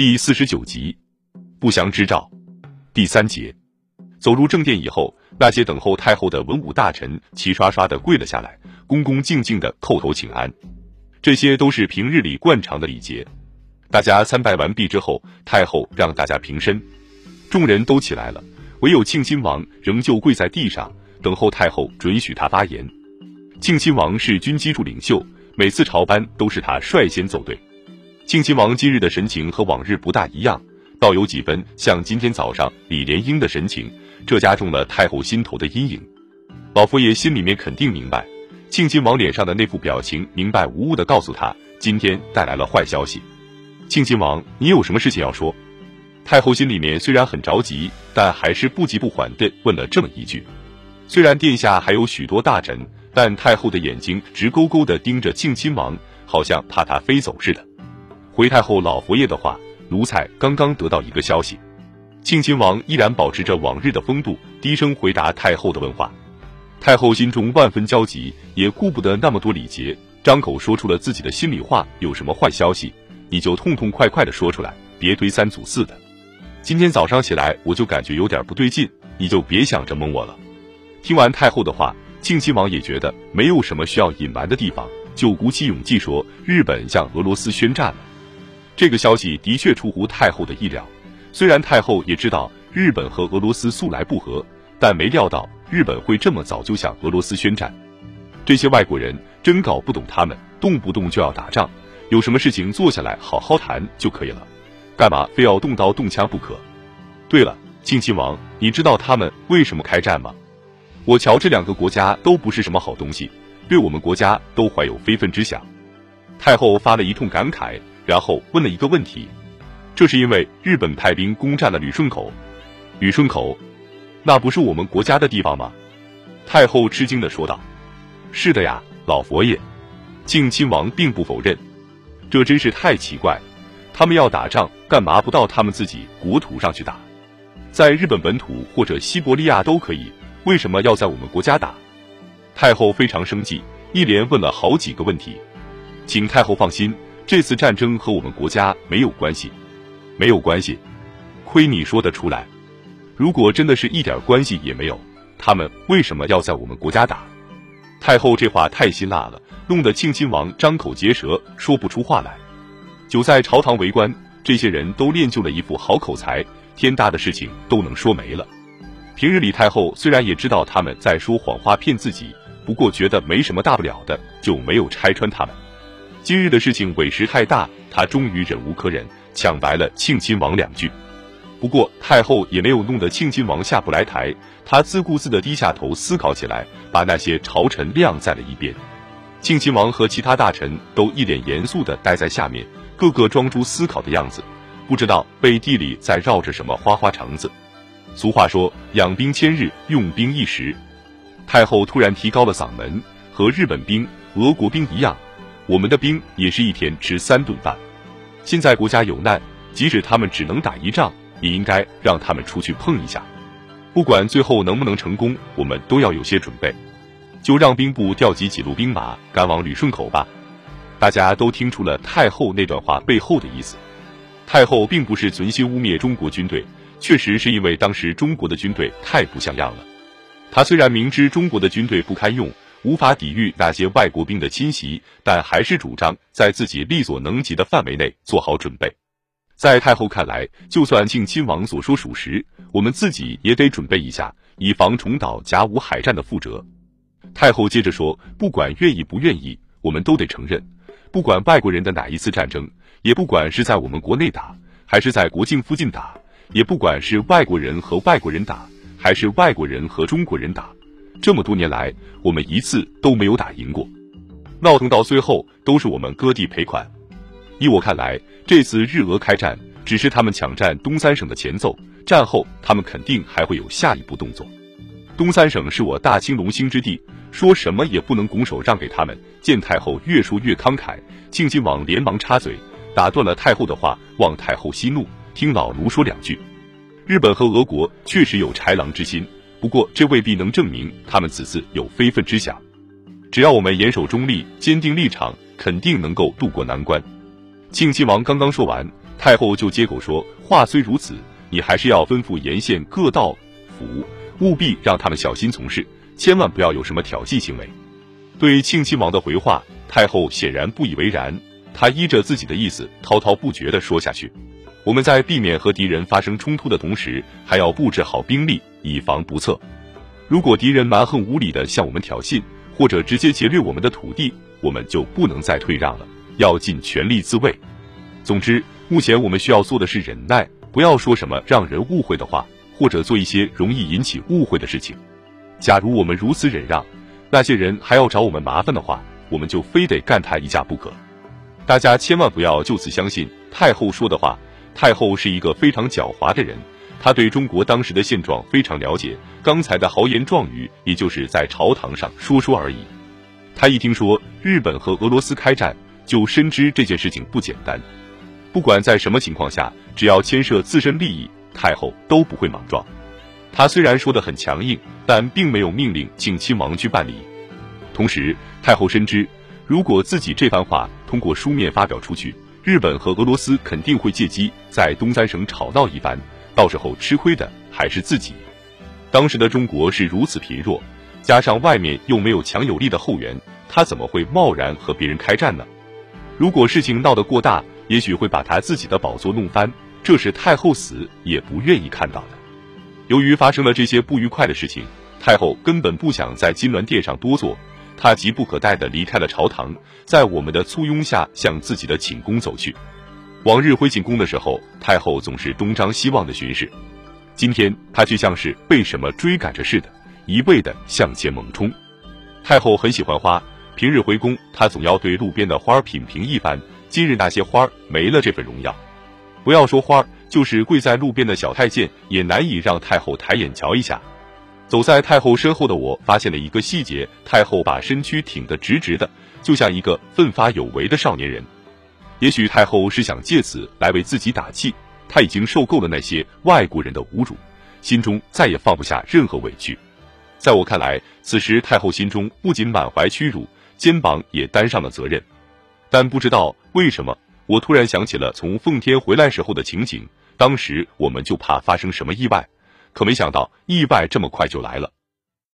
第四十九集，不祥之兆。第三节，走入正殿以后，那些等候太后的文武大臣齐刷刷的跪了下来，恭恭敬敬的叩头请安。这些都是平日里惯常的礼节。大家参拜完毕之后，太后让大家平身，众人都起来了，唯有庆亲王仍旧跪在地上，等候太后准许他发言。庆亲王是军机处领袖，每次朝班都是他率先走队。庆亲王今日的神情和往日不大一样，倒有几分像今天早上李莲英的神情，这加重了太后心头的阴影。老佛爷心里面肯定明白，庆亲王脸上的那副表情明白无误的告诉他，今天带来了坏消息。庆亲王，你有什么事情要说？太后心里面虽然很着急，但还是不急不缓的问了这么一句。虽然殿下还有许多大臣，但太后的眼睛直勾勾的盯着庆亲王，好像怕他飞走似的。回太后老佛爷的话，奴才刚刚得到一个消息。庆亲王依然保持着往日的风度，低声回答太后的问话。太后心中万分焦急，也顾不得那么多礼节，张口说出了自己的心里话：有什么坏消息，你就痛痛快快的说出来，别推三阻四的。今天早上起来，我就感觉有点不对劲，你就别想着蒙我了。听完太后的话，庆亲王也觉得没有什么需要隐瞒的地方，就鼓起勇气说：日本向俄罗斯宣战了。这个消息的确出乎太后的意料，虽然太后也知道日本和俄罗斯素来不和，但没料到日本会这么早就向俄罗斯宣战。这些外国人真搞不懂，他们动不动就要打仗，有什么事情坐下来好好谈就可以了，干嘛非要动刀动枪不可？对了，庆亲王，你知道他们为什么开战吗？我瞧这两个国家都不是什么好东西，对我们国家都怀有非分之想。太后发了一通感慨。然后问了一个问题，这是因为日本派兵攻占了旅顺口，旅顺口，那不是我们国家的地方吗？太后吃惊的说道：“是的呀，老佛爷。”靖亲王并不否认，这真是太奇怪，他们要打仗，干嘛不到他们自己国土上去打？在日本本土或者西伯利亚都可以，为什么要在我们国家打？太后非常生气，一连问了好几个问题，请太后放心。这次战争和我们国家没有关系，没有关系，亏你说得出来。如果真的是一点关系也没有，他们为什么要在我们国家打？太后这话太辛辣了，弄得庆亲王张口结舌，说不出话来。久在朝堂为官，这些人都练就了一副好口才，天大的事情都能说没了。平日里太后虽然也知道他们在说谎话骗自己，不过觉得没什么大不了的，就没有拆穿他们。今日的事情委实太大，他终于忍无可忍，抢白了庆亲王两句。不过太后也没有弄得庆亲王下不来台，他自顾自地低下头思考起来，把那些朝臣晾在了一边。庆亲王和其他大臣都一脸严肃地待在下面，个个装出思考的样子，不知道背地里在绕着什么花花肠子。俗话说，养兵千日，用兵一时。太后突然提高了嗓门，和日本兵、俄国兵一样。我们的兵也是一天吃三顿饭。现在国家有难，即使他们只能打一仗，也应该让他们出去碰一下。不管最后能不能成功，我们都要有些准备。就让兵部调集几路兵马赶往旅顺口吧。大家都听出了太后那段话背后的意思。太后并不是存心污蔑中国军队，确实是因为当时中国的军队太不像样了。她虽然明知中国的军队不堪用。无法抵御那些外国兵的侵袭，但还是主张在自己力所能及的范围内做好准备。在太后看来，就算庆亲王所说属实，我们自己也得准备一下，以防重蹈甲午海战的覆辙。太后接着说：“不管愿意不愿意，我们都得承认，不管外国人的哪一次战争，也不管是在我们国内打，还是在国境附近打，也不管是外国人和外国人打，还是外国人和中国人打。”这么多年来，我们一次都没有打赢过，闹腾到最后都是我们割地赔款。依我看来，这次日俄开战只是他们抢占东三省的前奏，战后他们肯定还会有下一步动作。东三省是我大清龙兴之地，说什么也不能拱手让给他们。见太后越说越慷慨，庆亲王连忙插嘴，打断了太后的话，望太后息怒，听老奴说两句。日本和俄国确实有豺狼之心。不过，这未必能证明他们此次有非分之想。只要我们严守中立，坚定立场，肯定能够渡过难关。庆亲王刚刚说完，太后就接口说：“话虽如此，你还是要吩咐沿线各道府，务必让他们小心从事，千万不要有什么挑衅行为。”对庆亲王的回话，太后显然不以为然，她依着自己的意思滔滔不绝地说下去。我们在避免和敌人发生冲突的同时，还要布置好兵力，以防不测。如果敌人蛮横无理的向我们挑衅，或者直接劫掠我们的土地，我们就不能再退让了，要尽全力自卫。总之，目前我们需要做的是忍耐，不要说什么让人误会的话，或者做一些容易引起误会的事情。假如我们如此忍让，那些人还要找我们麻烦的话，我们就非得干他一架不可。大家千万不要就此相信太后说的话。太后是一个非常狡猾的人，她对中国当时的现状非常了解。刚才的豪言壮语，也就是在朝堂上说说而已。她一听说日本和俄罗斯开战，就深知这件事情不简单。不管在什么情况下，只要牵涉自身利益，太后都不会莽撞。她虽然说的很强硬，但并没有命令庆亲王去办理。同时，太后深知，如果自己这番话通过书面发表出去，日本和俄罗斯肯定会借机在东三省吵闹一番，到时候吃亏的还是自己。当时的中国是如此贫弱，加上外面又没有强有力的后援，他怎么会贸然和别人开战呢？如果事情闹得过大，也许会把他自己的宝座弄翻，这是太后死也不愿意看到的。由于发生了这些不愉快的事情，太后根本不想在金銮殿上多坐。他急不可待地离开了朝堂，在我们的簇拥下向自己的寝宫走去。往日回寝宫的时候，太后总是东张西望的巡视，今天她却像是被什么追赶着似的，一味地向前猛冲。太后很喜欢花，平日回宫，她总要对路边的花品评一番。今日那些花没了这份荣耀，不要说花，就是跪在路边的小太监也难以让太后抬眼瞧一下。走在太后身后的我，发现了一个细节：太后把身躯挺得直直的，就像一个奋发有为的少年人。也许太后是想借此来为自己打气。她已经受够了那些外国人的侮辱，心中再也放不下任何委屈。在我看来，此时太后心中不仅满怀屈辱，肩膀也担上了责任。但不知道为什么，我突然想起了从奉天回来时候的情景。当时我们就怕发生什么意外。可没想到，意外这么快就来了。